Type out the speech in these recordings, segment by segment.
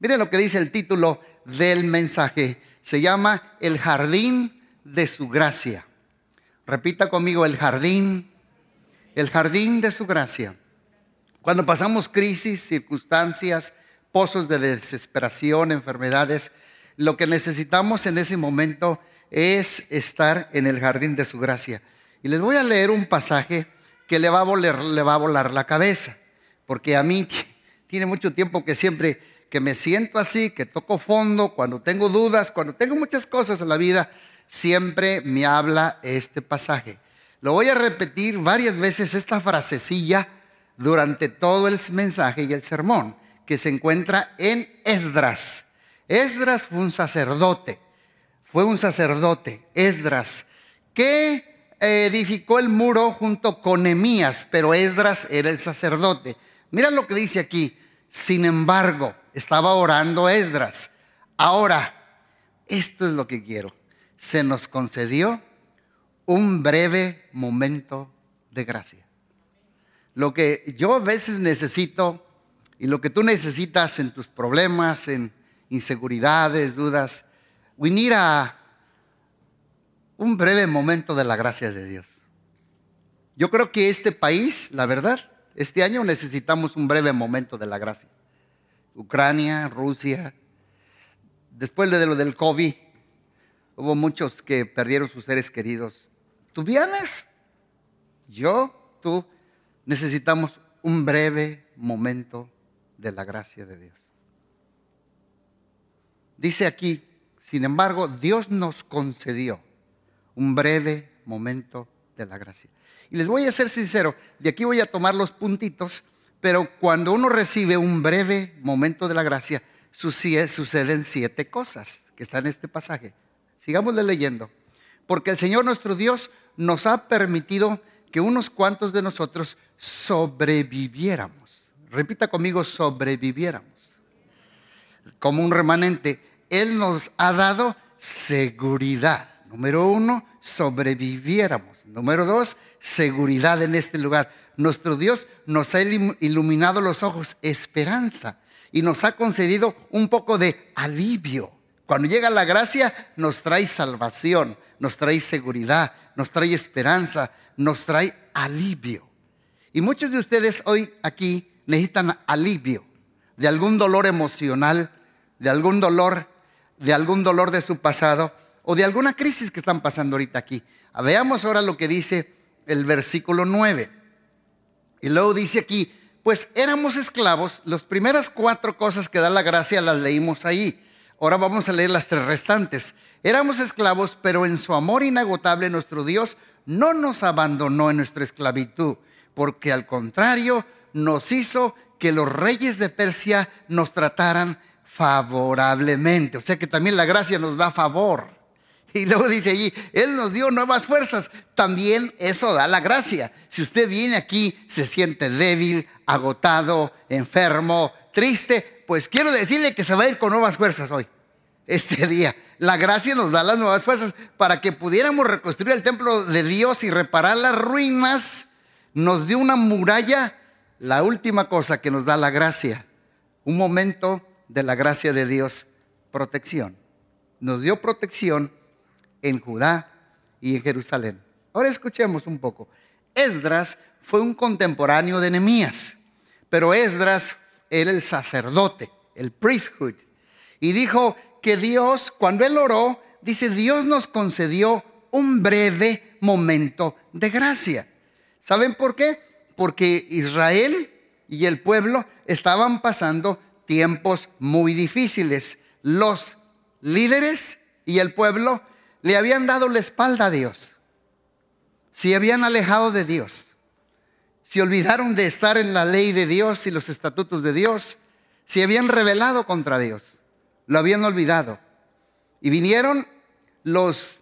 Miren lo que dice el título del mensaje. Se llama El jardín de su gracia. Repita conmigo, el jardín, el jardín de su gracia. Cuando pasamos crisis, circunstancias, pozos de desesperación, enfermedades, lo que necesitamos en ese momento es estar en el jardín de su gracia. Y les voy a leer un pasaje que le va a volar, le va a volar la cabeza, porque a mí tiene mucho tiempo que siempre que me siento así, que toco fondo, cuando tengo dudas, cuando tengo muchas cosas en la vida, siempre me habla este pasaje. Lo voy a repetir varias veces esta frasecilla durante todo el mensaje y el sermón, que se encuentra en Esdras. Esdras fue un sacerdote, fue un sacerdote, Esdras, que edificó el muro junto con Emías, pero Esdras era el sacerdote. Mira lo que dice aquí. Sin embargo, estaba orando Esdras. Ahora, esto es lo que quiero. Se nos concedió un breve momento de gracia. Lo que yo a veces necesito y lo que tú necesitas en tus problemas, en inseguridades, dudas, venir a un breve momento de la gracia de Dios. Yo creo que este país, la verdad, este año necesitamos un breve momento de la gracia. Ucrania, Rusia, después de lo del COVID, hubo muchos que perdieron sus seres queridos. ¿Tú vienes? Yo, tú, necesitamos un breve momento de la gracia de Dios. Dice aquí, sin embargo, Dios nos concedió un breve momento de la gracia. Y les voy a ser sincero, de aquí voy a tomar los puntitos, pero cuando uno recibe un breve momento de la gracia, suceden siete cosas que están en este pasaje. Sigámosle leyendo. Porque el Señor nuestro Dios nos ha permitido que unos cuantos de nosotros sobreviviéramos. Repita conmigo, sobreviviéramos. Como un remanente. Él nos ha dado seguridad. Número uno, sobreviviéramos. Número dos, seguridad en este lugar. Nuestro Dios nos ha iluminado los ojos, esperanza, y nos ha concedido un poco de alivio. Cuando llega la gracia, nos trae salvación, nos trae seguridad, nos trae esperanza, nos trae alivio. Y muchos de ustedes hoy aquí necesitan alivio de algún dolor emocional, de algún dolor, de algún dolor de su pasado o de alguna crisis que están pasando ahorita aquí. Veamos ahora lo que dice el versículo 9. Y luego dice aquí, pues éramos esclavos, las primeras cuatro cosas que da la gracia las leímos ahí. Ahora vamos a leer las tres restantes. Éramos esclavos, pero en su amor inagotable nuestro Dios no nos abandonó en nuestra esclavitud, porque al contrario nos hizo que los reyes de Persia nos trataran favorablemente. O sea que también la gracia nos da favor. Y luego dice allí, Él nos dio nuevas fuerzas. También eso da la gracia. Si usted viene aquí, se siente débil, agotado, enfermo, triste, pues quiero decirle que se va a ir con nuevas fuerzas hoy, este día. La gracia nos da las nuevas fuerzas para que pudiéramos reconstruir el templo de Dios y reparar las ruinas. Nos dio una muralla, la última cosa que nos da la gracia. Un momento de la gracia de Dios, protección. Nos dio protección en Judá y en Jerusalén. Ahora escuchemos un poco. Esdras fue un contemporáneo de Nehemías, pero Esdras era el sacerdote, el priesthood, y dijo que Dios, cuando él oró, dice, Dios nos concedió un breve momento de gracia. ¿Saben por qué? Porque Israel y el pueblo estaban pasando tiempos muy difíciles. Los líderes y el pueblo le habían dado la espalda a Dios, si habían alejado de Dios, si olvidaron de estar en la ley de Dios y los estatutos de Dios, si habían rebelado contra Dios, lo habían olvidado. Y vinieron los,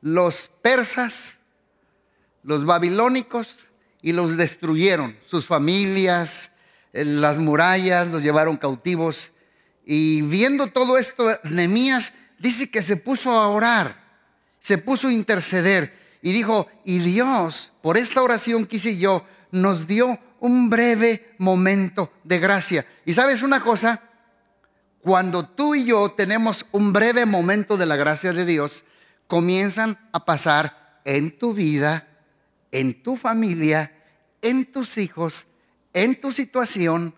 los persas, los babilónicos, y los destruyeron, sus familias, eh, las murallas, los llevaron cautivos. Y viendo todo esto, Nehemías dice que se puso a orar, se puso a interceder y dijo, y Dios, por esta oración que hice yo, nos dio un breve momento de gracia. Y sabes una cosa, cuando tú y yo tenemos un breve momento de la gracia de Dios, comienzan a pasar en tu vida, en tu familia, en tus hijos, en tu situación,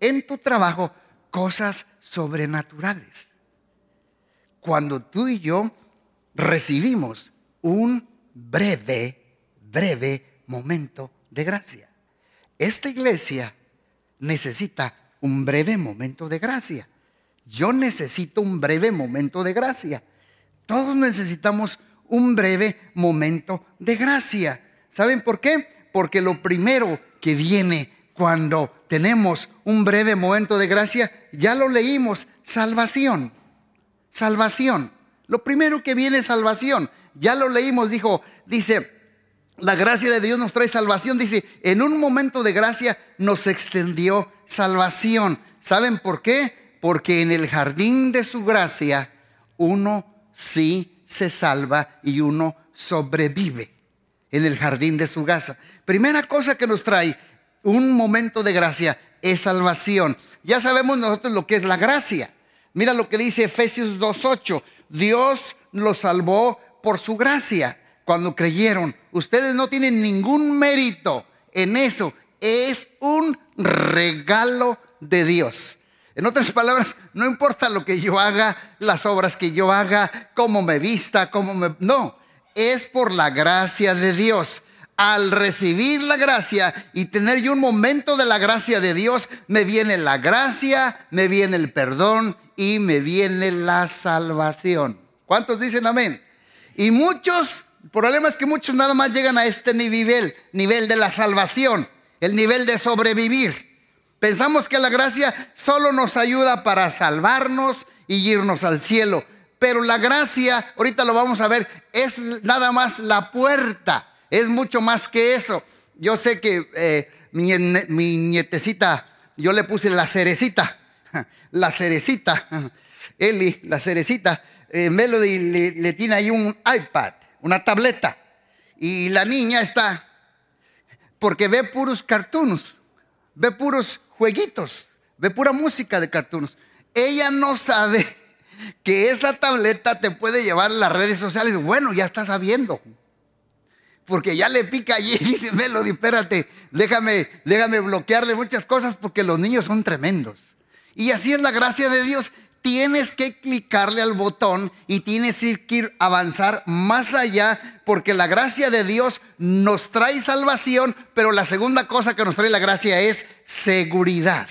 en tu trabajo, cosas sobrenaturales. Cuando tú y yo recibimos un breve, breve momento de gracia. Esta iglesia necesita un breve momento de gracia. Yo necesito un breve momento de gracia. Todos necesitamos un breve momento de gracia. ¿Saben por qué? Porque lo primero que viene cuando tenemos un breve momento de gracia, ya lo leímos, salvación. Salvación. Lo primero que viene es salvación. Ya lo leímos, dijo, dice, la gracia de Dios nos trae salvación. Dice, en un momento de gracia nos extendió salvación. ¿Saben por qué? Porque en el jardín de su gracia uno sí se salva y uno sobrevive. En el jardín de su casa. Primera cosa que nos trae un momento de gracia es salvación. Ya sabemos nosotros lo que es la gracia. Mira lo que dice Efesios 2.8. Dios los salvó por su gracia cuando creyeron. Ustedes no tienen ningún mérito en eso. Es un regalo de Dios. En otras palabras, no importa lo que yo haga, las obras que yo haga, cómo me vista, cómo me... No, es por la gracia de Dios al recibir la gracia y tener yo un momento de la gracia de Dios, me viene la gracia, me viene el perdón y me viene la salvación. ¿Cuántos dicen amén? Y muchos, el problema es que muchos nada más llegan a este nivel, nivel de la salvación, el nivel de sobrevivir. Pensamos que la gracia solo nos ayuda para salvarnos y irnos al cielo. Pero la gracia, ahorita lo vamos a ver, es nada más la puerta es mucho más que eso. Yo sé que eh, mi, nietecita, yo le puse la cerecita, la cerecita, Eli, la cerecita. Eh, Melody le, tiene ahí un iPad, una tableta. Y la niña está, porque ve puros cartoons, ve puros jueguitos, ve pura música de cartoons. Ella no sabe que esa tableta te puede llevar a las redes sociales. Bueno, ya está sabiendo porque ya le pica allí y dice, Melody, espérate, déjame, déjame bloquearle muchas cosas porque los niños son tremendos. Y así es la gracia de Dios. Tienes que clicarle al botón y tienes que ir avanzar más allá porque la gracia de Dios nos trae salvación, pero la segunda cosa que nos trae la gracia es seguridad.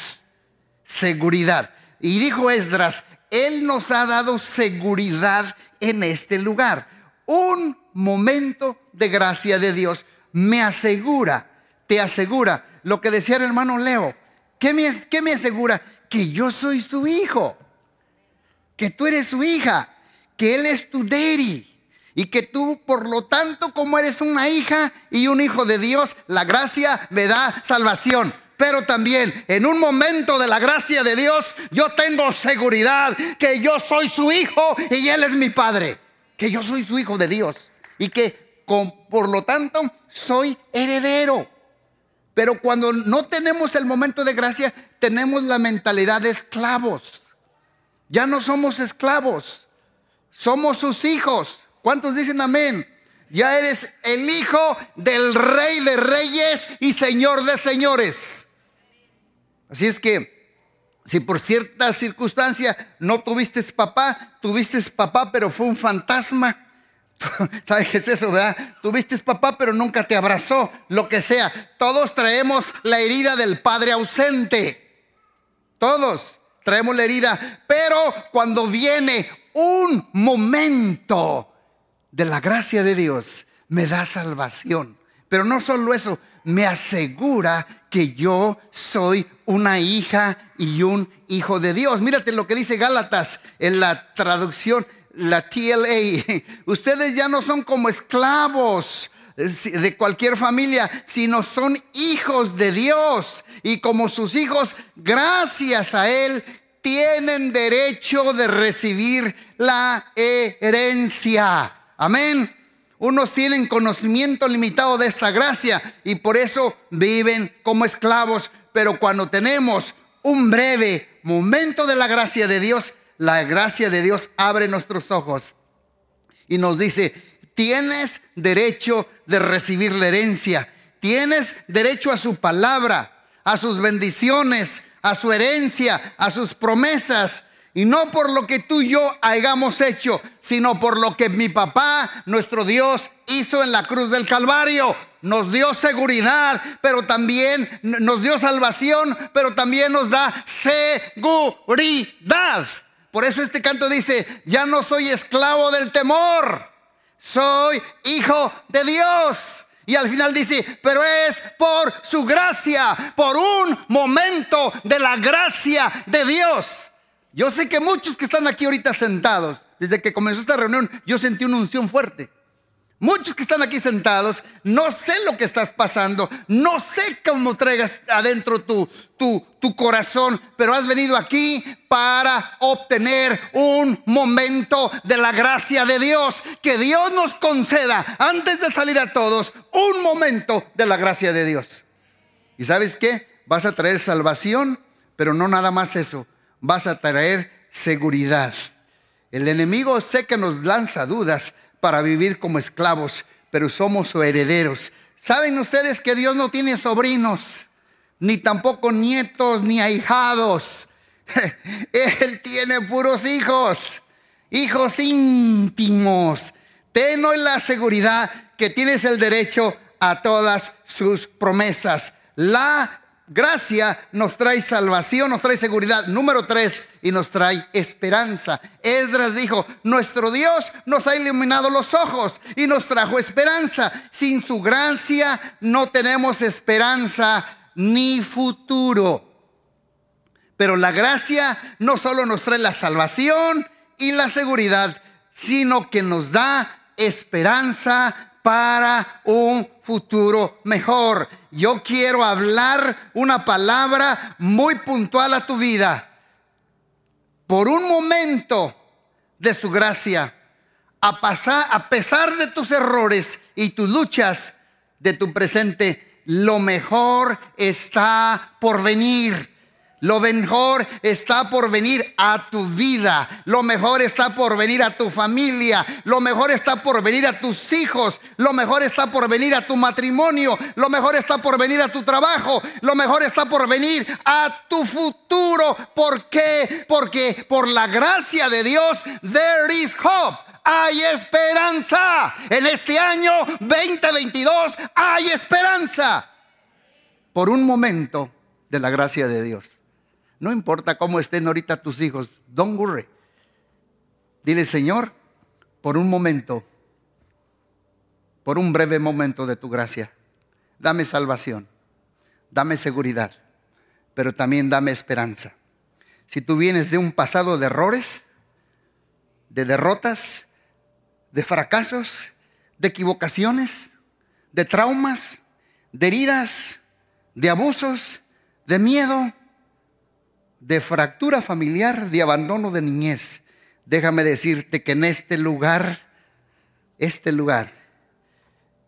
Seguridad. Y dijo Esdras, Él nos ha dado seguridad en este lugar. Un momento de gracia de Dios me asegura, te asegura lo que decía el hermano Leo. ¿Qué me, qué me asegura? Que yo soy su hijo, que tú eres su hija, que él es tu daddy. Y que tú, por lo tanto, como eres una hija y un hijo de Dios, la gracia me da salvación pero también en un momento de la gracia de Dios, yo tengo seguridad que yo soy su hijo y Él es mi padre, que yo soy su hijo de Dios y que por lo tanto soy heredero. Pero cuando no tenemos el momento de gracia, tenemos la mentalidad de esclavos. Ya no somos esclavos, somos sus hijos. ¿Cuántos dicen amén? Ya eres el hijo del rey de reyes y señor de señores. Así es que si por cierta circunstancia no tuviste papá, tuviste papá, pero fue un fantasma, ¿Sabes qué es eso, verdad? Tuviste papá, pero nunca te abrazó, lo que sea. Todos traemos la herida del padre ausente. Todos traemos la herida. Pero cuando viene un momento de la gracia de Dios, me da salvación. Pero no solo eso, me asegura que yo soy una hija y un hijo de Dios. Mírate lo que dice Gálatas en la traducción la TLA, ustedes ya no son como esclavos de cualquier familia, sino son hijos de Dios. Y como sus hijos, gracias a Él, tienen derecho de recibir la herencia. Amén. Unos tienen conocimiento limitado de esta gracia y por eso viven como esclavos. Pero cuando tenemos un breve momento de la gracia de Dios, la gracia de Dios abre nuestros ojos y nos dice, tienes derecho de recibir la herencia, tienes derecho a su palabra, a sus bendiciones, a su herencia, a sus promesas. Y no por lo que tú y yo hayamos hecho, sino por lo que mi papá, nuestro Dios, hizo en la cruz del Calvario. Nos dio seguridad, pero también nos dio salvación, pero también nos da seguridad. Por eso este canto dice, ya no soy esclavo del temor, soy hijo de Dios. Y al final dice, pero es por su gracia, por un momento de la gracia de Dios. Yo sé que muchos que están aquí ahorita sentados, desde que comenzó esta reunión, yo sentí una unción fuerte. Muchos que están aquí sentados, no sé lo que estás pasando, no sé cómo traigas adentro tu, tu, tu, corazón, pero has venido aquí para obtener un momento de la gracia de Dios. Que Dios nos conceda, antes de salir a todos, un momento de la gracia de Dios. ¿Y sabes qué? Vas a traer salvación, pero no nada más eso, vas a traer seguridad. El enemigo sé que nos lanza dudas, para vivir como esclavos, pero somos herederos. ¿Saben ustedes que Dios no tiene sobrinos, ni tampoco nietos, ni ahijados? Él tiene puros hijos, hijos íntimos. Ten hoy la seguridad que tienes el derecho a todas sus promesas. La Gracia nos trae salvación, nos trae seguridad. Número tres, y nos trae esperanza. Esdras dijo, nuestro Dios nos ha iluminado los ojos y nos trajo esperanza. Sin su gracia no tenemos esperanza ni futuro. Pero la gracia no solo nos trae la salvación y la seguridad, sino que nos da esperanza para un futuro mejor. Yo quiero hablar una palabra muy puntual a tu vida. Por un momento de su gracia, a, pasar, a pesar de tus errores y tus luchas de tu presente, lo mejor está por venir. Lo mejor está por venir a tu vida. Lo mejor está por venir a tu familia. Lo mejor está por venir a tus hijos. Lo mejor está por venir a tu matrimonio. Lo mejor está por venir a tu trabajo. Lo mejor está por venir a tu futuro. ¿Por qué? Porque por la gracia de Dios, there is hope. Hay esperanza. En este año 2022 hay esperanza. Por un momento de la gracia de Dios. No importa cómo estén ahorita tus hijos, don't worry. Dile, Señor, por un momento, por un breve momento de tu gracia, dame salvación, dame seguridad, pero también dame esperanza. Si tú vienes de un pasado de errores, de derrotas, de fracasos, de equivocaciones, de traumas, de heridas, de abusos, de miedo, de fractura familiar, de abandono de niñez, déjame decirte que en este lugar, este lugar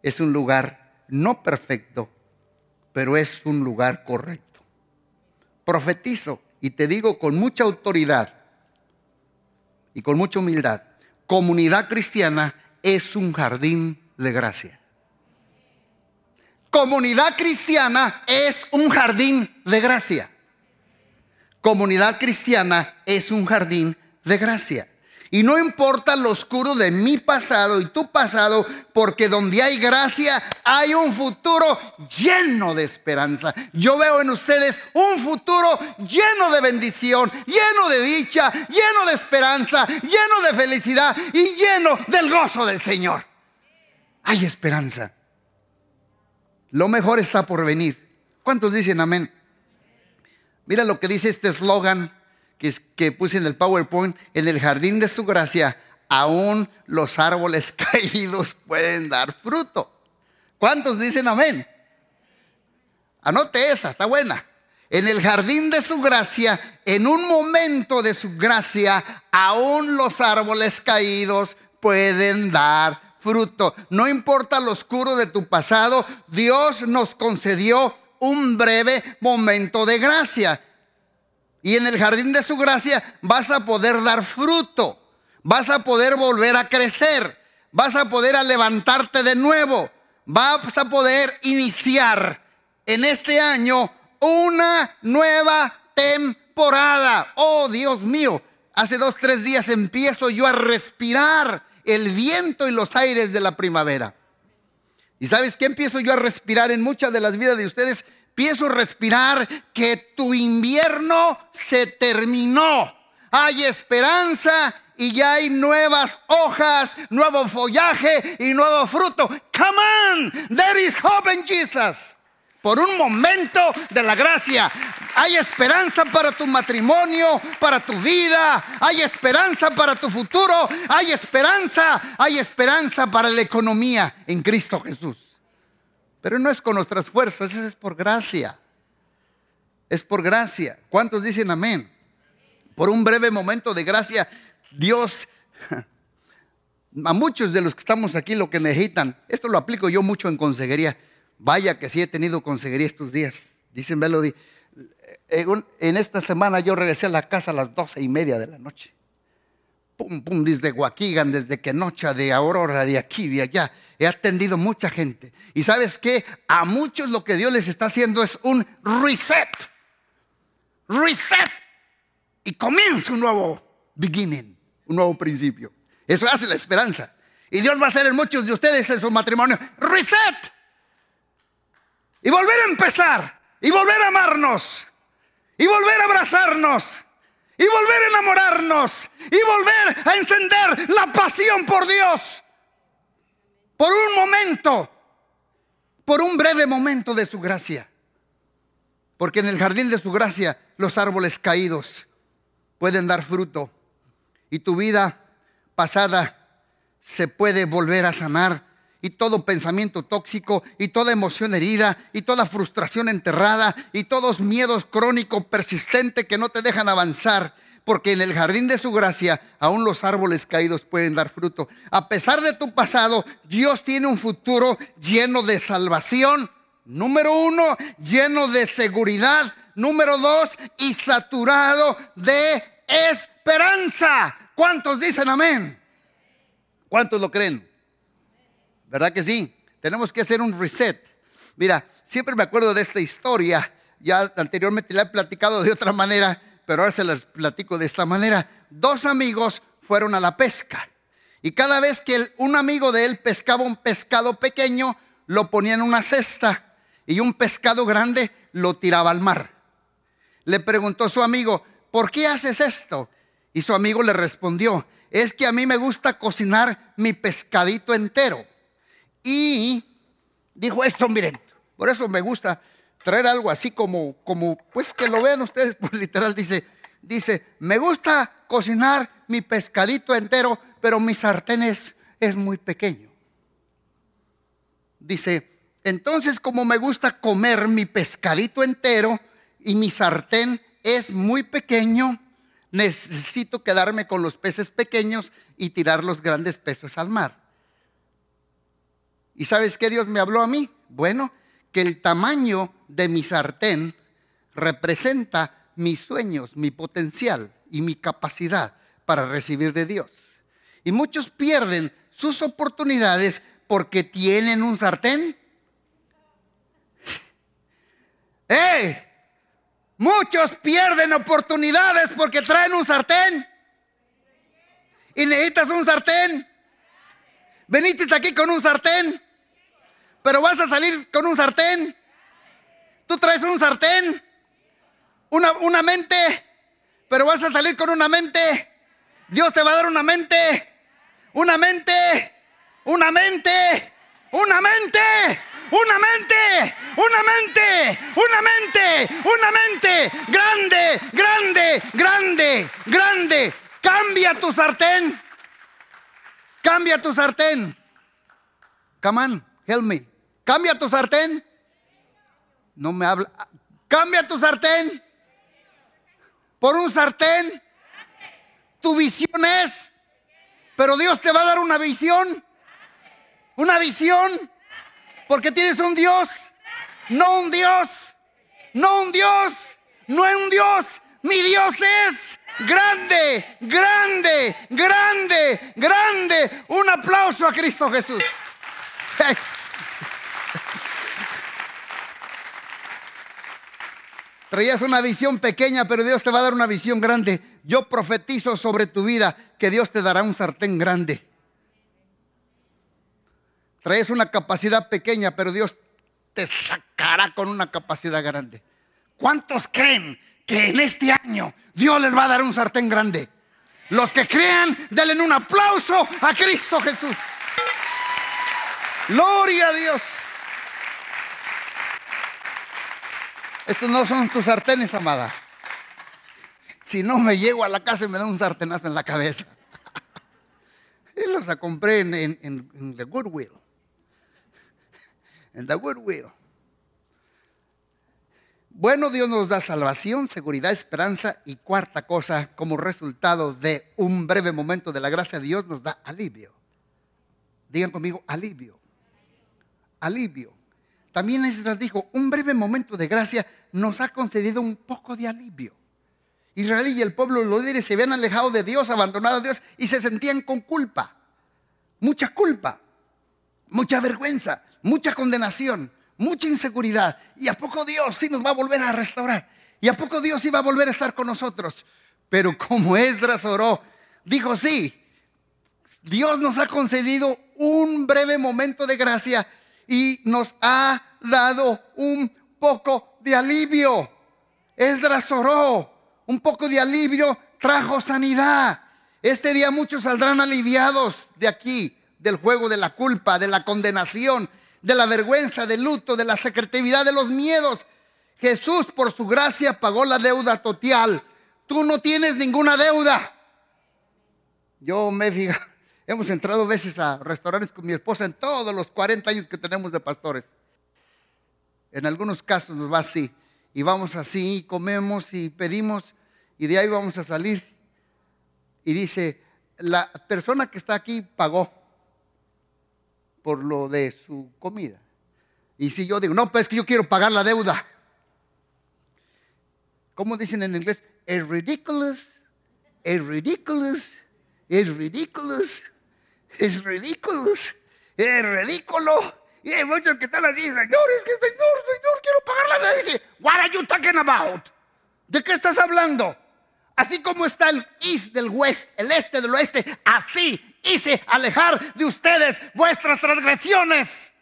es un lugar no perfecto, pero es un lugar correcto. Profetizo y te digo con mucha autoridad y con mucha humildad, comunidad cristiana es un jardín de gracia. Comunidad cristiana es un jardín de gracia comunidad cristiana es un jardín de gracia. Y no importa lo oscuro de mi pasado y tu pasado, porque donde hay gracia hay un futuro lleno de esperanza. Yo veo en ustedes un futuro lleno de bendición, lleno de dicha, lleno de esperanza, lleno de felicidad y lleno del gozo del Señor. Hay esperanza. Lo mejor está por venir. ¿Cuántos dicen amén? Mira lo que dice este eslogan que, puse en el PowerPoint. En el jardín de su gracia, aún los árboles caídos pueden dar fruto. ¿Cuántos dicen amén? Anote esa, está buena. En el jardín de su gracia, en un momento de su gracia, aún los árboles caídos pueden dar fruto. No importa lo oscuro de tu pasado, Dios nos concedió un breve momento de gracia. Y en el jardín de su gracia vas a poder dar fruto. Vas a poder volver a crecer. Vas a poder levantarte de nuevo. Vas a poder iniciar en este año una nueva temporada. Oh Dios mío, hace dos, tres días empiezo yo a respirar el viento y los aires de la primavera. ¿Y sabes qué empiezo yo a respirar en muchas de las vidas de ustedes? Pienso respirar que tu invierno se terminó. Hay esperanza y ya hay nuevas hojas, nuevo follaje y nuevo fruto. Come on, there is hope in Jesus. Por un momento de la gracia, hay esperanza para tu matrimonio, para tu vida, hay esperanza para tu futuro, hay esperanza, hay esperanza para la economía en Cristo Jesús. Pero no es con nuestras fuerzas, es por gracia. Es por gracia. ¿Cuántos dicen amén? Por un breve momento de gracia, Dios, a muchos de los que estamos aquí lo que necesitan, esto lo aplico yo mucho en consejería. Vaya que sí he tenido consejería estos días. Dicen Melody, en esta semana yo regresé a la casa a las doce y media de la noche pum, pum, desde Guaquigan, desde Quenocha, de Aurora, de aquí, de allá. He atendido mucha gente. Y sabes qué? A muchos lo que Dios les está haciendo es un reset. Reset. Y comienza un nuevo beginning, un nuevo principio. Eso hace la esperanza. Y Dios va a hacer en muchos de ustedes en su matrimonio. Reset. Y volver a empezar. Y volver a amarnos. Y volver a abrazarnos y volver a enamorarnos y volver a encender la pasión por Dios. Por un momento, por un breve momento de su gracia. Porque en el jardín de su gracia los árboles caídos pueden dar fruto y tu vida pasada se puede volver a sanar y todo pensamiento tóxico y toda emoción herida y toda frustración enterrada y todos miedos crónicos persistentes que no te dejan avanzar. Porque en el jardín de su gracia aún los árboles caídos pueden dar fruto. A pesar de tu pasado, Dios tiene un futuro lleno de salvación. Número uno, lleno de seguridad. Número dos, y saturado de esperanza. ¿Cuántos dicen amén? ¿Cuántos lo creen? ¿Verdad que sí? Tenemos que hacer un reset. Mira, siempre me acuerdo de esta historia. Ya anteriormente la he platicado de otra manera, pero ahora se las platico de esta manera. Dos amigos fueron a la pesca. Y cada vez que un amigo de él pescaba un pescado pequeño, lo ponía en una cesta. Y un pescado grande lo tiraba al mar. Le preguntó su amigo, ¿por qué haces esto? Y su amigo le respondió, es que a mí me gusta cocinar mi pescadito entero. Y dijo esto, miren, por eso me gusta traer algo así como, como, pues que lo vean ustedes, pues literal dice, dice, me gusta cocinar mi pescadito entero, pero mi sartén es, es muy pequeño. Dice, entonces como me gusta comer mi pescadito entero y mi sartén es muy pequeño, necesito quedarme con los peces pequeños y tirar los grandes peces al mar. ¿Y sabes qué Dios me habló a mí? Bueno, que el tamaño de mi sartén representa mis sueños, mi potencial y mi capacidad para recibir de Dios. Y muchos pierden sus oportunidades porque tienen un sartén. ¡Eh! Muchos pierden oportunidades porque traen un sartén. Y necesitas un sartén. Veniste aquí con un sartén, pero vas a salir con un sartén. Tú traes un sartén, una, una mente, pero vas a salir con una mente. Dios te va a dar una mente, una mente, una mente, una mente una mente, una mente, una mente, una mente, grande, grande, grande, grande. Cambia tu sartén. Cambia tu sartén. Come on, help me. Cambia tu sartén. No me habla. Cambia tu sartén. Por un sartén. Tu visión es. Pero Dios te va a dar una visión. Una visión. Porque tienes un Dios. No un Dios. No un Dios. No un Dios Mi Dios es grande, grande, grande, grande. Un aplauso a Cristo Jesús. Traías una visión pequeña, pero Dios te va a dar una visión grande. Yo profetizo sobre tu vida que Dios te dará un sartén grande. Traes una capacidad pequeña, pero Dios te sacará con una capacidad grande. ¿Cuántos creen que en este año Dios les va a dar un sartén grande? Los que crean, denle un aplauso a Cristo Jesús. Gloria a Dios. Estos no son tus sartenes, amada. Si no me llego a la casa y me da un sartenazo en la cabeza. Y los compré en, en, en, The Goodwill. En The Goodwill. Bueno, Dios nos da salvación, seguridad, esperanza y cuarta cosa, como resultado de un breve momento de la gracia de Dios, nos da alivio. Digan conmigo, alivio. Alivio. También Esdras dijo, un breve momento de gracia nos ha concedido un poco de alivio. Israel y el pueblo los líderes se habían alejado de Dios, abandonado a Dios y se sentían con culpa. Mucha culpa, mucha vergüenza, mucha condenación, mucha inseguridad. ¿Y a poco Dios sí nos va a volver a restaurar? ¿Y a poco Dios sí va a volver a estar con nosotros? Pero como Esdras oró, dijo, sí, Dios nos ha concedido un breve momento de gracia y nos ha dado un poco de alivio. Esdras oró, un poco de alivio trajo sanidad. Este día muchos saldrán aliviados de aquí, del juego de la culpa, de la condenación, de la vergüenza, del luto, de la secretividad, de los miedos. Jesús por su gracia pagó la deuda total. Tú no tienes ninguna deuda. Yo me he Hemos entrado veces a restaurantes con mi esposa en todos los 40 años que tenemos de pastores. En algunos casos nos va así. Y vamos así, comemos y pedimos y de ahí vamos a salir. Y dice, la persona que está aquí pagó por lo de su comida. Y si yo digo, no, pues es que yo quiero pagar la deuda. ¿Cómo dicen en inglés? Es ridiculous, es ridiculous, es ridiculous es ridículo, es ridículo. Y hay muchos que están así, señor, es que señor, señor, quiero pagar la deuda. Dice, what are you talking about? ¿De qué estás hablando? Así como está el east del west, el este del oeste, así hice alejar de ustedes vuestras transgresiones.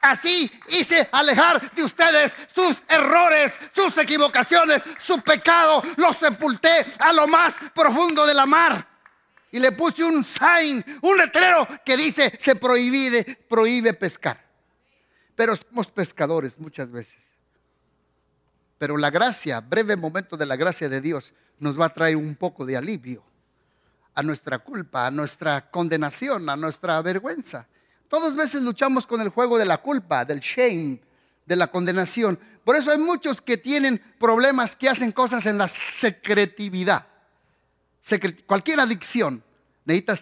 Así hice alejar de ustedes sus errores, sus equivocaciones, su pecado. Los sepulté a lo más profundo de la mar y le puse un sign, un letrero que dice se prohíbe, prohíbe pescar. Pero somos pescadores muchas veces. Pero la gracia, breve momento de la gracia de Dios, nos va a traer un poco de alivio a nuestra culpa, a nuestra condenación, a nuestra vergüenza. Todos veces luchamos con el juego de la culpa, del shame, de la condenación. Por eso hay muchos que tienen problemas que hacen cosas en la secretividad cualquier adicción necesita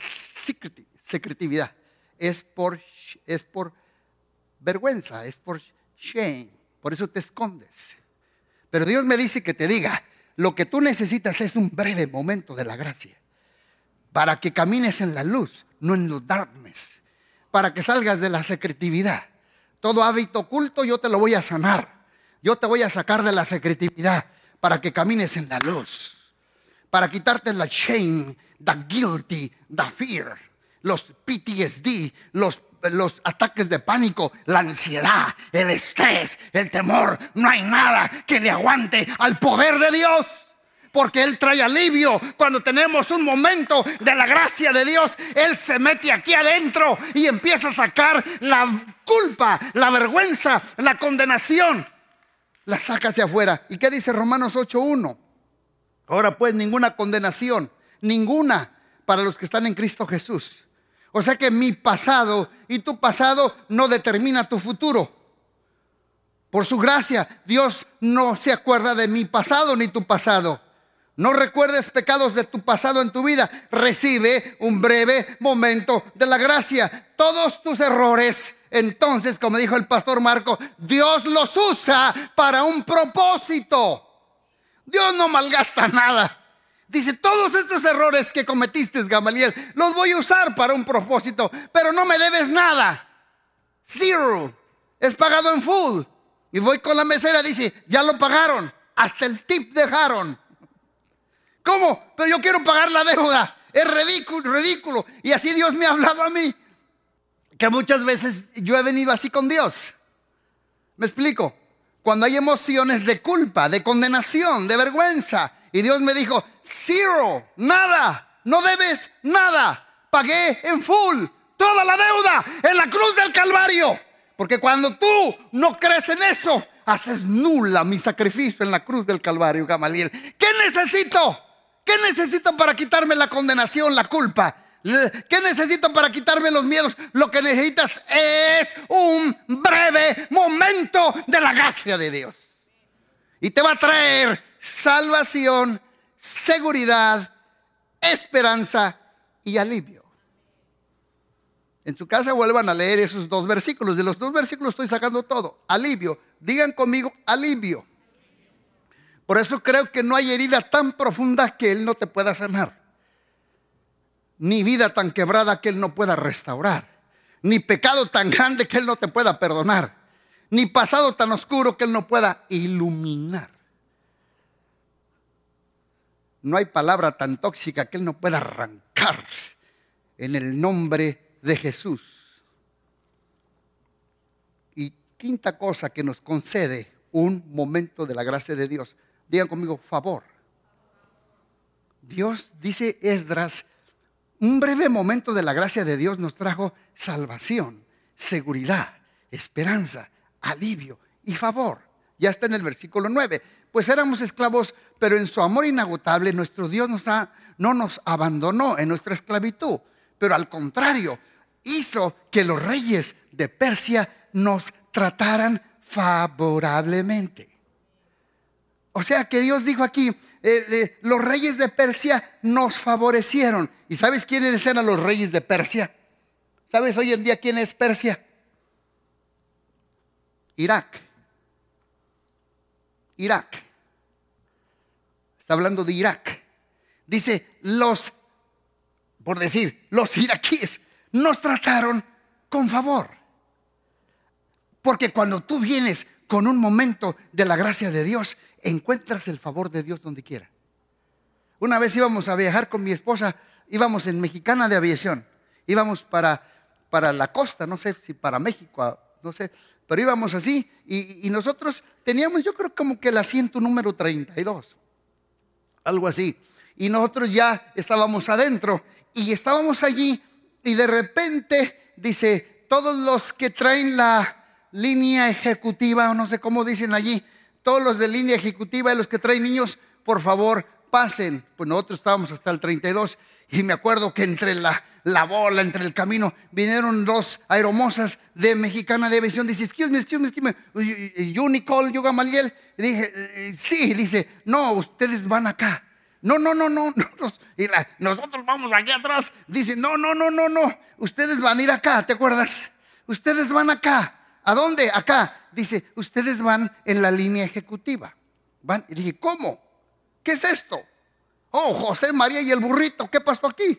secretividad. Es por, es por vergüenza, es por shame. Por eso te escondes. Pero Dios me dice que te diga, lo que tú necesitas es un breve momento de la gracia. Para que camines en la luz, no en los darkness. Para que salgas de la secretividad. Todo hábito oculto yo te lo voy a sanar. Yo te voy a sacar de la secretividad para que camines en la luz para quitarte la shame, the guilty, the fear, los PTSD, los, los ataques de pánico, la ansiedad, el estrés, el temor. No hay nada que le aguante al poder de Dios porque Él trae alivio. Cuando tenemos un momento de la gracia de Dios, Él se mete aquí adentro y empieza a sacar la culpa, la vergüenza, la condenación. La saca hacia afuera. ¿Y qué dice Romanos 8.1? Ahora pues ninguna condenación, ninguna para los que están en Cristo Jesús. O sea que mi pasado y tu pasado no determina tu futuro. Por su gracia, Dios no se acuerda de mi pasado ni tu pasado. No recuerdes pecados de tu pasado en tu vida. Recibe un breve momento de la gracia. Todos tus errores, entonces, como dijo el pastor Marco, Dios los usa para un propósito. Dios no malgasta nada. Dice, todos estos errores que cometiste, Gamaliel, los voy a usar para un propósito, pero no me debes nada. Zero. Es pagado en full. Y voy con la mesera, dice, ya lo pagaron. Hasta el tip dejaron. ¿Cómo? Pero yo quiero pagar la deuda. Es ridículo, ridículo. Y así Dios me ha hablado a mí. Que muchas veces yo he venido así con Dios. ¿Me explico? Cuando hay emociones de culpa, de condenación, de vergüenza. Y Dios me dijo, zero, nada, no debes nada. Pagué en full toda la deuda en la cruz del Calvario. Porque cuando tú no crees en eso, haces nula mi sacrificio en la cruz del Calvario, Gamaliel. ¿Qué necesito? ¿Qué necesito para quitarme la condenación, la culpa? ¿Qué necesito para quitarme los miedos? Lo que necesitas es un breve momento de la gracia de Dios. Y te va a traer salvación, seguridad, esperanza y alivio. En su casa vuelvan a leer esos dos versículos. De los dos versículos estoy sacando todo. Alivio. Digan conmigo, alivio. Por eso creo que no hay herida tan profunda que Él no te pueda sanar. Ni vida tan quebrada que Él no pueda restaurar. Ni pecado tan grande que Él no te pueda perdonar. Ni pasado tan oscuro que Él no pueda iluminar. No hay palabra tan tóxica que Él no pueda arrancar en el nombre de Jesús. Y quinta cosa que nos concede un momento de la gracia de Dios. Digan conmigo, favor. Dios, dice Esdras, un breve momento de la gracia de Dios nos trajo salvación, seguridad, esperanza, alivio y favor. Ya está en el versículo 9. Pues éramos esclavos, pero en su amor inagotable nuestro Dios no nos abandonó en nuestra esclavitud, pero al contrario, hizo que los reyes de Persia nos trataran favorablemente. O sea que Dios dijo aquí, eh, eh, los reyes de Persia nos favorecieron. ¿Y sabes quiénes eran los reyes de Persia? ¿Sabes hoy en día quién es Persia? Irak. Irak. Está hablando de Irak. Dice, los, por decir, los iraquíes nos trataron con favor. Porque cuando tú vienes con un momento de la gracia de Dios, encuentras el favor de Dios donde quiera. Una vez íbamos a viajar con mi esposa, íbamos en Mexicana de Aviación, íbamos para, para la costa, no sé si para México, no sé, pero íbamos así y, y nosotros teníamos, yo creo como que el asiento número 32, algo así. Y nosotros ya estábamos adentro y estábamos allí y de repente dice, todos los que traen la línea ejecutiva, o no sé cómo dicen allí, todos los de línea ejecutiva y los que traen niños, por favor, pasen. Pues nosotros estábamos hasta el 32 y me acuerdo que entre la, la bola, entre el camino, vinieron dos aeromosas de Mexicana de Aviación. Dice, excuse me, excuse me, excuse me. Yo, Nicole, yo, Gamaliel. Y dije, eh, sí, dice, no, ustedes van acá. No, no, no, no. y nosotros vamos aquí atrás. Dice, no, no, no, no, no. Ustedes van a ir acá, ¿te acuerdas? Ustedes van acá. ¿A dónde? Acá. Dice, ustedes van en la línea ejecutiva. Van. Y dije, ¿cómo? ¿Qué es esto? Oh, José, María y el burrito, ¿qué pasó aquí?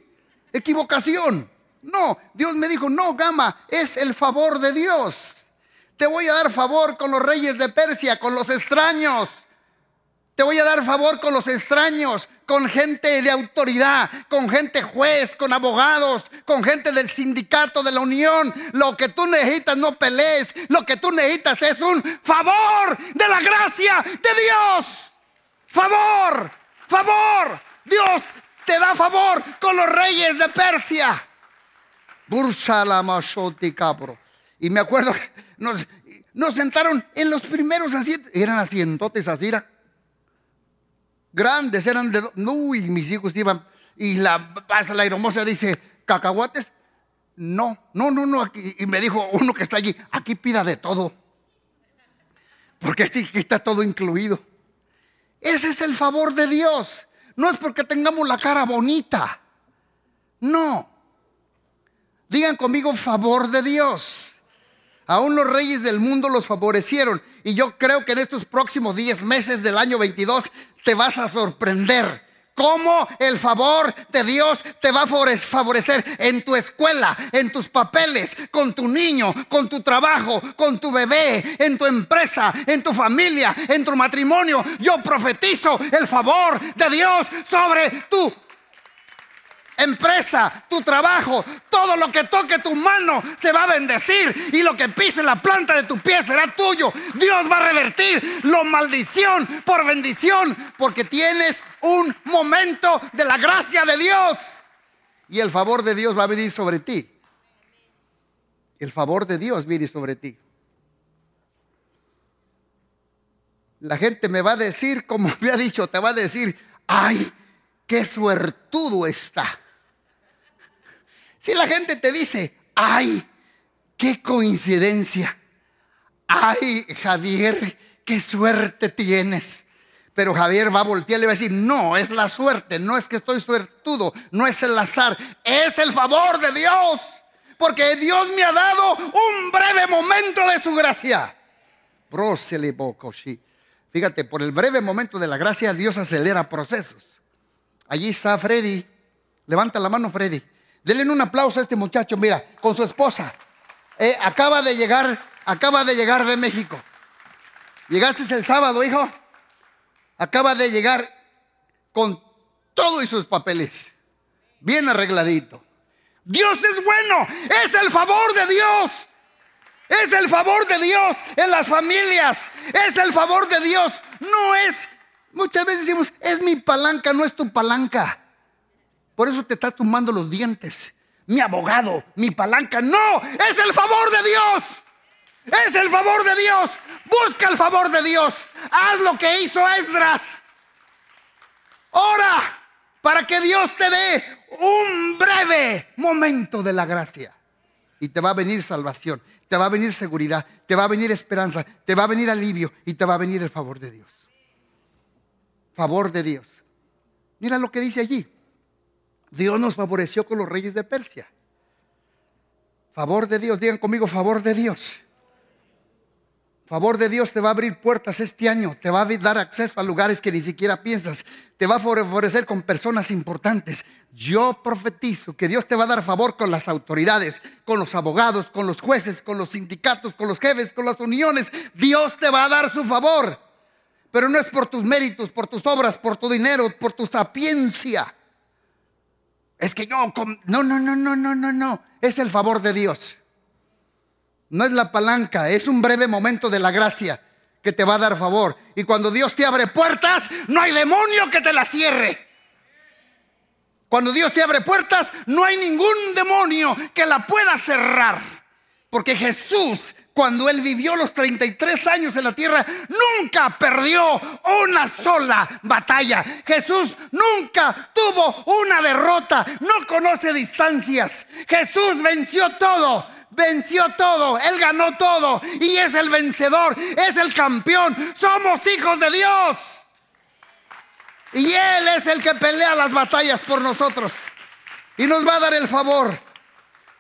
Equivocación. No, Dios me dijo, no, Gama, es el favor de Dios. Te voy a dar favor con los reyes de Persia, con los extraños. Te voy a dar favor con los extraños, con gente de autoridad, con gente juez, con abogados, con gente del sindicato de la unión. Lo que tú necesitas no pelees, lo que tú necesitas es un favor de la gracia de Dios. Favor, favor. Dios te da favor con los reyes de Persia. Y me acuerdo, nos, nos sentaron en los primeros asientos, eran asientotes así, grandes, eran de... Uy, mis hijos iban... Y la pasa la hermosa dice, ¿cacahuates? No, no, no, no. y me dijo uno que está allí, aquí pida de todo. Porque aquí está todo incluido. Ese es el favor de Dios. No es porque tengamos la cara bonita. No. Digan conmigo favor de Dios. Aún los reyes del mundo los favorecieron. Y yo creo que en estos próximos 10 meses del año 22 te vas a sorprender cómo el favor de Dios te va a favorecer en tu escuela, en tus papeles, con tu niño, con tu trabajo, con tu bebé, en tu empresa, en tu familia, en tu matrimonio. Yo profetizo el favor de Dios sobre tu empresa, tu trabajo, todo lo que toque tu mano se va a bendecir y lo que pise la planta de tu pie será tuyo. Dios va a revertir lo maldición por bendición porque tienes un momento de la gracia de Dios y el favor de Dios va a venir sobre ti. El favor de Dios viene sobre ti. La gente me va a decir, como me ha dicho, te va a decir, ay, qué suertudo está. Si la gente te dice, ay, qué coincidencia, ay, Javier, qué suerte tienes. Pero Javier va a voltear y le va a decir, no, es la suerte, no es que estoy suertudo, no es el azar, es el favor de Dios. Porque Dios me ha dado un breve momento de su gracia. Fíjate, por el breve momento de la gracia Dios acelera procesos. Allí está Freddy. Levanta la mano, Freddy. Denle un aplauso a este muchacho, mira, con su esposa. Eh, acaba de llegar, acaba de llegar de México. Llegaste el sábado, hijo. Acaba de llegar con todo y sus papeles. Bien arregladito. Dios es bueno. Es el favor de Dios. Es el favor de Dios en las familias. Es el favor de Dios. No es, muchas veces decimos, es mi palanca, no es tu palanca. Por eso te está tumbando los dientes. Mi abogado, mi palanca. No, es el favor de Dios. Es el favor de Dios. Busca el favor de Dios. Haz lo que hizo Esdras. Ora para que Dios te dé un breve momento de la gracia. Y te va a venir salvación, te va a venir seguridad, te va a venir esperanza, te va a venir alivio y te va a venir el favor de Dios. Favor de Dios. Mira lo que dice allí. Dios nos favoreció con los reyes de Persia. Favor de Dios, digan conmigo, favor de Dios. Favor de Dios te va a abrir puertas este año, te va a dar acceso a lugares que ni siquiera piensas, te va a favorecer con personas importantes. Yo profetizo que Dios te va a dar favor con las autoridades, con los abogados, con los jueces, con los sindicatos, con los jefes, con las uniones. Dios te va a dar su favor. Pero no es por tus méritos, por tus obras, por tu dinero, por tu sapiencia. Es que yo... No, no, no, no, no, no, no. Es el favor de Dios. No es la palanca, es un breve momento de la gracia que te va a dar favor. Y cuando Dios te abre puertas, no hay demonio que te la cierre. Cuando Dios te abre puertas, no hay ningún demonio que la pueda cerrar. Porque Jesús, cuando él vivió los 33 años en la tierra, nunca perdió una sola batalla. Jesús nunca tuvo una derrota, no conoce distancias. Jesús venció todo, venció todo, él ganó todo y es el vencedor, es el campeón. Somos hijos de Dios. Y Él es el que pelea las batallas por nosotros. Y nos va a dar el favor.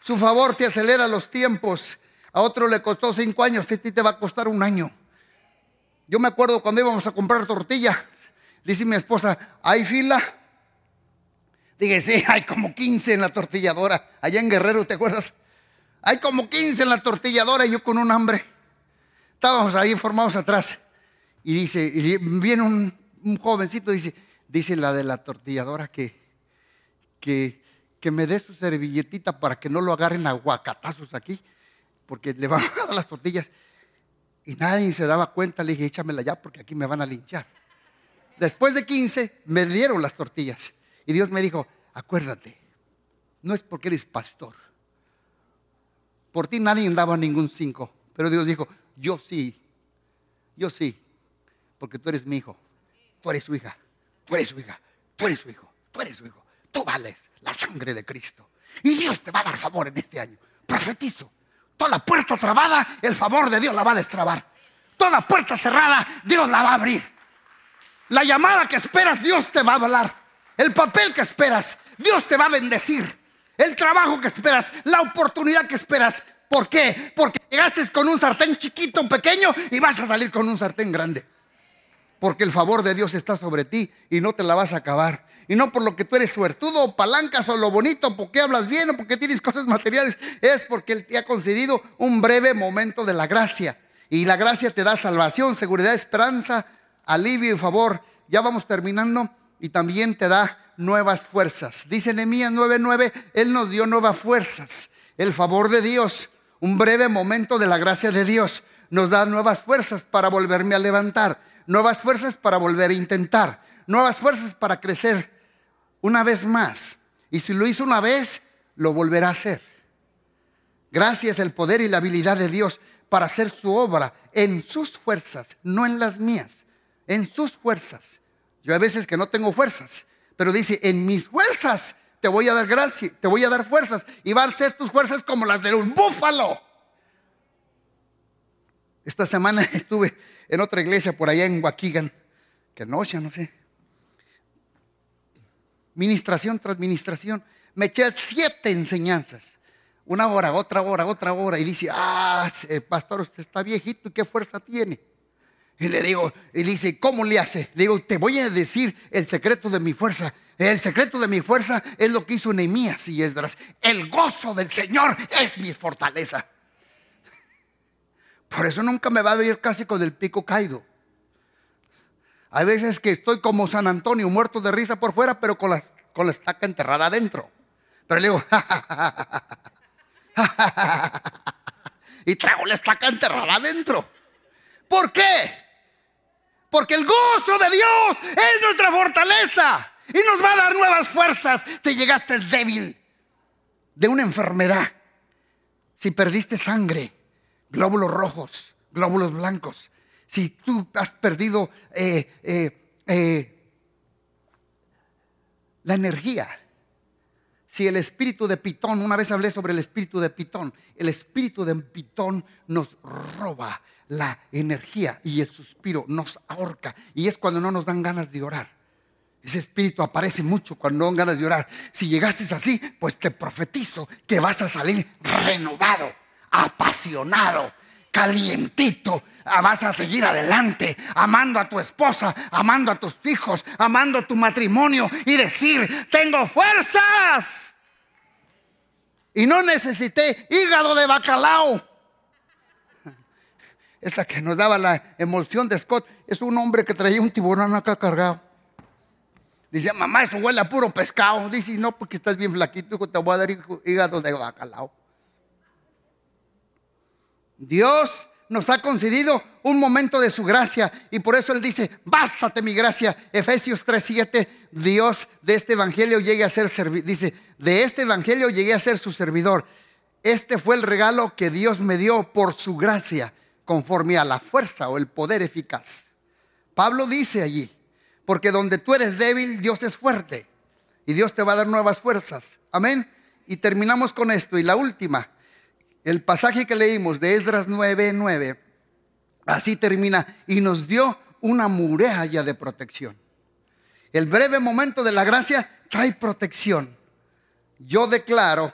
Su favor te acelera los tiempos. A otro le costó cinco años, a ti te va a costar un año. Yo me acuerdo cuando íbamos a comprar tortilla, dice mi esposa, ¿hay fila? Dije, sí, hay como 15 en la tortilladora. Allá en Guerrero, ¿te acuerdas? Hay como 15 en la tortilladora y yo con un hambre. Estábamos ahí formados atrás. Y dice, y viene un, un jovencito, dice, dice la de la tortilladora que, que que me dé su servilletita para que no lo agarren aguacatazos aquí, porque le van a dar las tortillas. Y nadie se daba cuenta, le dije, échamela ya porque aquí me van a linchar. Después de 15 me dieron las tortillas. Y Dios me dijo, acuérdate, no es porque eres pastor. Por ti nadie daba ningún cinco. Pero Dios dijo, yo sí, yo sí, porque tú eres mi hijo, tú eres su hija, tú eres su hija, tú eres su hijo, tú eres su hijo. Tú vales la sangre de Cristo. Y Dios te va a dar favor en este año. Profetizo. Toda puerta trabada, el favor de Dios la va a destrabar. Toda puerta cerrada, Dios la va a abrir. La llamada que esperas, Dios te va a hablar. El papel que esperas, Dios te va a bendecir. El trabajo que esperas, la oportunidad que esperas. ¿Por qué? Porque llegaste con un sartén chiquito, pequeño, y vas a salir con un sartén grande. porque el favor de Dios está sobre ti y no te la vas a acabar. Y no por lo que tú eres suertudo o palancas o lo bonito, porque hablas bien o porque tienes cosas materiales, es porque Él te ha concedido un breve momento de la gracia. Y la gracia te da salvación, seguridad, esperanza, alivio y favor. Ya vamos terminando y también te da nuevas fuerzas. Dice Nehemías 9:9, Él nos dio nuevas fuerzas. El favor de Dios, un breve momento de la gracia de Dios, nos da nuevas fuerzas para volverme a levantar, nuevas fuerzas para volver a intentar, nuevas fuerzas para crecer una vez más. Y si lo hizo una vez, lo volverá a hacer. Gracias el poder y la habilidad de Dios para hacer su obra en sus fuerzas, no en las mías, en sus fuerzas. Yo a veces que no tengo fuerzas, pero dice, en mis fuerzas te voy a dar gracia, te voy a dar fuerzas y van a ser tus fuerzas como las de un búfalo. Esta semana estuve en otra iglesia por allá en Waukegan, que noche, no sé. Ministración tras ministración. Me eché siete enseñanzas. Una hora, otra hora, otra hora. Y dice, ah, pastor, usted está viejito y qué fuerza tiene. Y le digo, y dice, ¿cómo le hace? Le digo, te voy a decir el secreto de mi fuerza. El secreto de mi fuerza es lo que hizo Nehemías y Esdras. El gozo del Señor es mi fortaleza. Por eso nunca me va a ver casi con el pico caído. Hay veces que estoy como San Antonio, muerto de risa por fuera, pero con la, con la estaca enterrada adentro. Pero le digo, y traigo la estaca enterrada adentro. ¿Por qué? Porque el gozo de Dios es nuestra fortaleza y nos va a dar nuevas fuerzas si llegaste débil de una enfermedad, si perdiste sangre, glóbulos rojos, glóbulos blancos, si tú has perdido eh, eh, eh, la energía, si el espíritu de Pitón, una vez hablé sobre el espíritu de Pitón, el espíritu de Pitón nos roba la energía y el suspiro nos ahorca. Y es cuando no nos dan ganas de orar. Ese espíritu aparece mucho cuando no dan ganas de orar. Si llegaste así, pues te profetizo que vas a salir renovado, apasionado, calientito. Ah, vas a seguir adelante, amando a tu esposa, amando a tus hijos, amando tu matrimonio y decir, tengo fuerzas. Y no necesité hígado de bacalao esa que nos daba la emoción de Scott, es un hombre que traía un tiburón acá cargado. Dice, mamá, eso huele a puro pescado. Dice, no, porque estás bien flaquito, te voy a dar hígado de bacalao. Dios nos ha concedido un momento de su gracia y por eso Él dice, bástate mi gracia. Efesios 3:7, Dios de este evangelio llegue a ser. Dice, de este evangelio llegué a ser su servidor. Este fue el regalo que Dios me dio por su gracia conforme a la fuerza o el poder eficaz. Pablo dice allí, porque donde tú eres débil, Dios es fuerte y Dios te va a dar nuevas fuerzas. Amén. Y terminamos con esto. Y la última, el pasaje que leímos de Esdras 9:9, así termina, y nos dio una muralla de protección. El breve momento de la gracia trae protección. Yo declaro,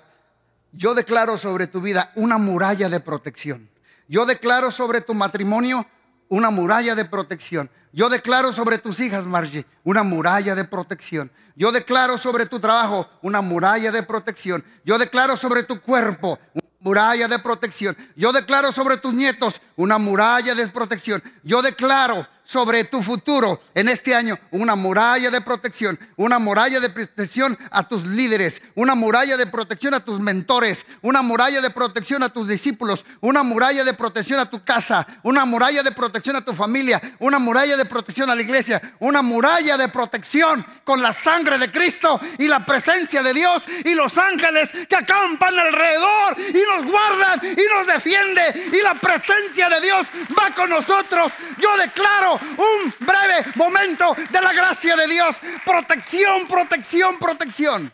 yo declaro sobre tu vida una muralla de protección. Yo declaro sobre tu matrimonio una muralla de protección. Yo declaro sobre tus hijas, Margie, una muralla de protección. Yo declaro sobre tu trabajo una muralla de protección. Yo declaro sobre tu cuerpo una muralla de protección. Yo declaro sobre tus nietos una muralla de protección. Yo declaro sobre tu futuro en este año una muralla de protección, una muralla de protección a tus líderes, una muralla de protección a tus mentores, una muralla de protección a tus discípulos, una muralla de protección a tu casa, una muralla de protección a tu familia, una muralla de protección a la iglesia, una muralla de protección con la sangre de Cristo y la presencia de Dios y los ángeles que acampan alrededor y nos guardan y nos defiende y la presencia de Dios va con nosotros. Yo declaro un breve momento de la gracia de Dios. Protección, protección, protección.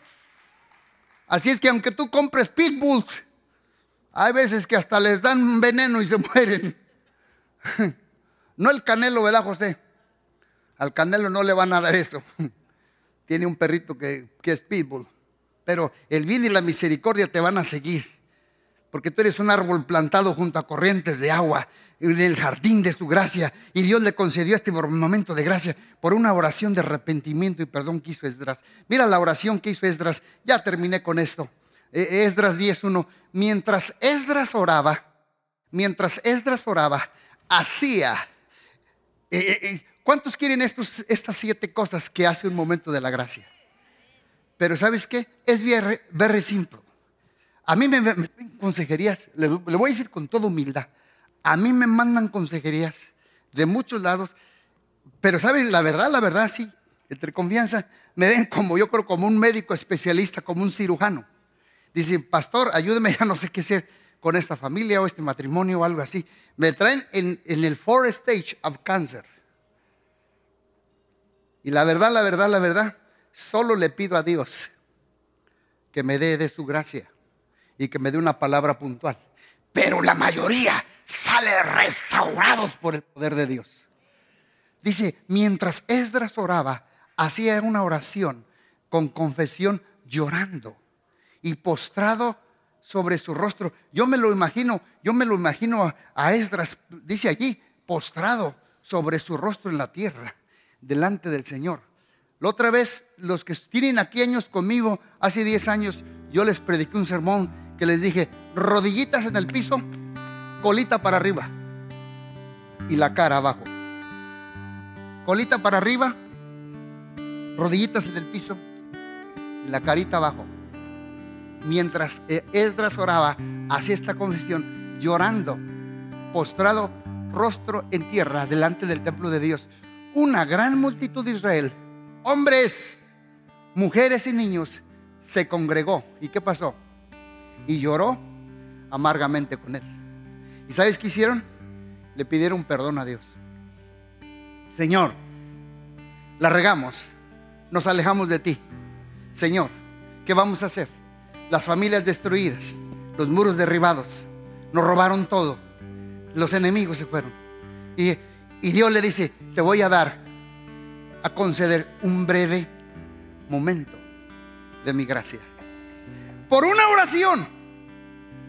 Así es que aunque tú compres pitbulls, hay veces que hasta les dan veneno y se mueren. No el canelo, ¿verdad, José? Al canelo no le van a dar eso. Tiene un perrito que, que es pitbull. Pero el bien y la misericordia te van a seguir. Porque tú eres un árbol plantado junto a corrientes de agua en el jardín de su gracia y Dios le concedió este momento de gracia por una oración de arrepentimiento y perdón que hizo Esdras. Mira la oración que hizo Esdras. Ya terminé con esto. E, Esdras 10.1. Mientras Esdras oraba, mientras Esdras oraba, hacía... Eh, eh, ¿Cuántos quieren estas siete cosas que hace un momento de la gracia? Pero ¿sabes qué? Es very simple. A mí me, consejerías, le voy a decir con toda humildad. A mí me mandan consejerías de muchos lados, pero ¿sabes? La verdad, la verdad, sí, entre confianza, me ven como yo creo, como un médico especialista, como un cirujano. Dicen, pastor, ayúdeme, ya no sé qué hacer con esta familia o este matrimonio o algo así. Me traen en, en el fourth stage of cancer. Y la verdad, la verdad, la verdad, solo le pido a Dios que me dé de su gracia y que me dé una palabra puntual. Pero la mayoría sale restaurados por el poder de Dios. Dice, mientras Esdras oraba, hacía una oración con confesión llorando y postrado sobre su rostro. Yo me lo imagino, yo me lo imagino a, Esdras, dice allí, postrado sobre su rostro en la tierra, delante del Señor. La otra vez, los que tienen aquí años conmigo, hace 10 años, yo les prediqué un sermón que les dije, rodillitas en el piso, colita para arriba y la cara abajo. Colita para arriba, rodillitas en el piso y la carita abajo. Mientras eh, Esdras oraba, hacía esta confesión, llorando, postrado, rostro en tierra, delante del templo de Dios. Una gran multitud de Israel, hombres, mujeres y niños, se congregó. ¿Y qué pasó? Y lloró amargamente con él. ¿Y sabes qué hicieron? Le pidieron perdón a Dios. Señor, la regamos, nos alejamos de ti. Señor, ¿qué vamos a hacer? Las familias destruidas, los muros derribados, nos robaron todo, los enemigos se fueron. Y, y Dios le dice, te voy a dar, a conceder un breve momento de mi gracia. Por una oración,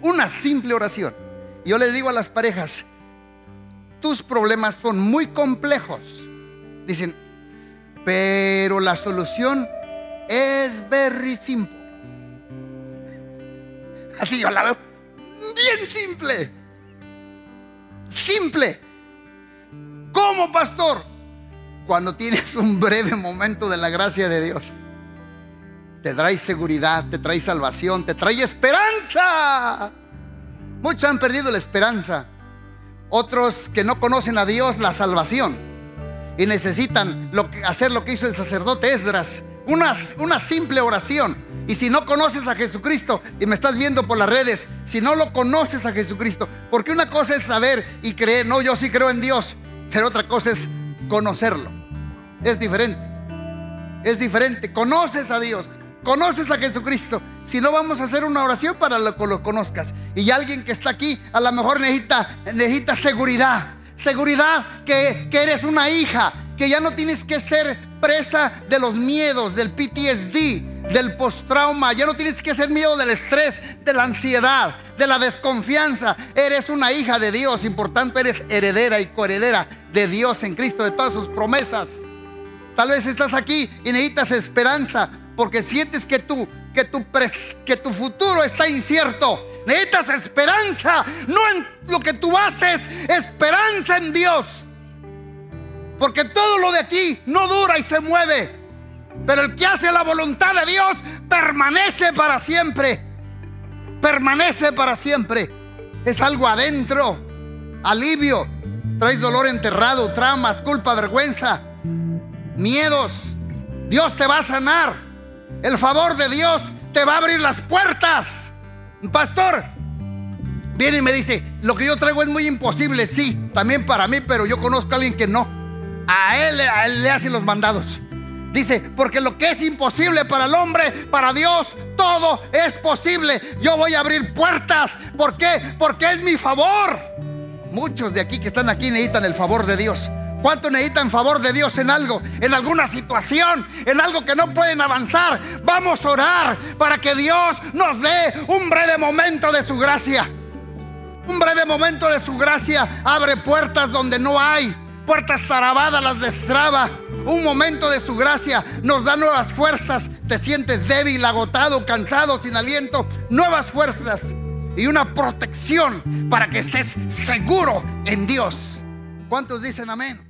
una simple oración yo les digo a las parejas, tus problemas son muy complejos. Dicen, pero la solución es very simple. Así yo la veo. Bien simple. Simple. ¿Cómo, pastor? Cuando tienes un breve momento de la gracia de Dios. Te trae seguridad, te trae salvación, te trae esperanza. Muchos han perdido la esperanza. Otros que no conocen a Dios, la salvación. Y necesitan hacer lo que hizo el sacerdote Esdras. Una, una simple oración. Y si no conoces a Jesucristo y me estás viendo por las redes, si no lo conoces a Jesucristo, porque una cosa es saber y creer, no, yo sí creo en Dios, pero otra cosa es conocerlo. Es diferente. Es diferente. Conoces a Dios, conoces a Jesucristo. Si no, vamos a hacer una oración para que lo conozcas. Y alguien que está aquí, a lo mejor necesita, necesita seguridad. Seguridad que, eres una hija, que ya no tienes que ser presa de los miedos, del PTSD, del post-trauma. Ya no tienes que ser miedo del estrés, de la ansiedad, de la desconfianza. Eres una hija de Dios y por tanto eres heredera y coheredera de Dios en Cristo, de todas sus promesas. Tal vez estás aquí y necesitas esperanza porque sientes que tu, que tu, que tu futuro está incierto. Necesitas esperanza, no en lo que tú haces, esperanza en Dios. Porque todo lo de aquí no dura y se mueve. Pero el que hace la voluntad de Dios permanece para siempre. Permanece para siempre. Es algo adentro. Alivio. Traes dolor enterrado, traumas, culpa, vergüenza, miedos. Dios te va a sanar. El favor de Dios te va a abrir las puertas. Pastor, viene y me dice, lo que yo traigo es muy imposible, sí, también para mí, pero yo conozco a alguien que no. A él, a él le hacen los mandados. Dice, porque lo que es imposible para el hombre, para Dios, todo es posible. Yo voy a abrir puertas. ¿Por qué? Porque es mi favor. Muchos de aquí que están aquí necesitan el favor de Dios. ¿Cuánto necesitan favor de Dios en algo? En alguna situación, en algo que no pueden avanzar. Vamos a orar para que Dios nos dé un breve momento de su gracia. Un breve momento de su gracia abre puertas donde no hay. Puertas tarabadas las destraba. Un momento de su gracia nos da nuevas fuerzas. Te sientes débil, agotado, cansado, sin aliento. Nuevas fuerzas y una protección para que estés seguro en Dios. ¿Cuántos dicen amén?